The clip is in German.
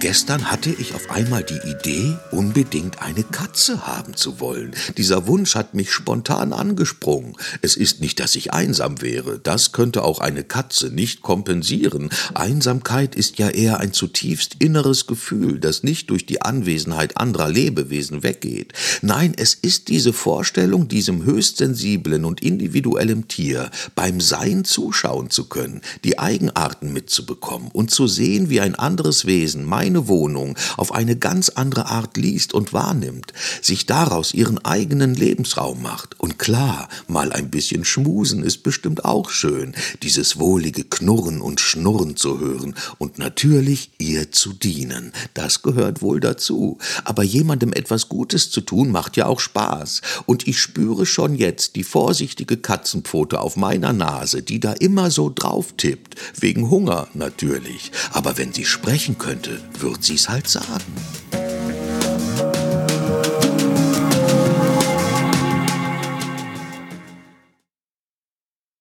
Gestern hatte ich auf einmal die Idee, unbedingt eine Katze haben zu wollen. Dieser Wunsch hat mich spontan angesprungen. Es ist nicht, dass ich einsam wäre. Das könnte auch eine Katze nicht kompensieren. Einsamkeit ist ja eher ein zutiefst inneres Gefühl, das nicht durch die Anwesenheit anderer Lebewesen weggeht. Nein, es ist diese Vorstellung, diesem höchst sensiblen und individuellen Tier beim Sein zuschauen zu können, die Eigenarten mitzubekommen und zu sehen, wie ein anderes Wesen mein kleine Wohnung auf eine ganz andere Art liest und wahrnimmt, sich daraus ihren eigenen Lebensraum macht. Und klar, mal ein bisschen schmusen ist bestimmt auch schön, dieses wohlige Knurren und Schnurren zu hören und natürlich ihr zu dienen. Das gehört wohl dazu. Aber jemandem etwas Gutes zu tun macht ja auch Spaß. Und ich spüre schon jetzt die vorsichtige Katzenpfote auf meiner Nase, die da immer so drauf tippt. Wegen Hunger natürlich. Aber wenn sie sprechen könnte, wird sie's halt sagen.